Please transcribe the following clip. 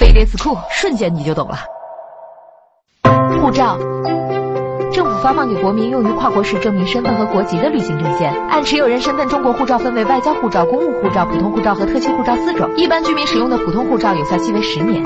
飞碟词库，瞬间你就懂了。护照，政府发放给国民用于跨国时证明身份和国籍的旅行证件。按持有人身份，中国护照分为外交护照、公务护照、普通护照和特区护照四种。一般居民使用的普通护照有效期为十年。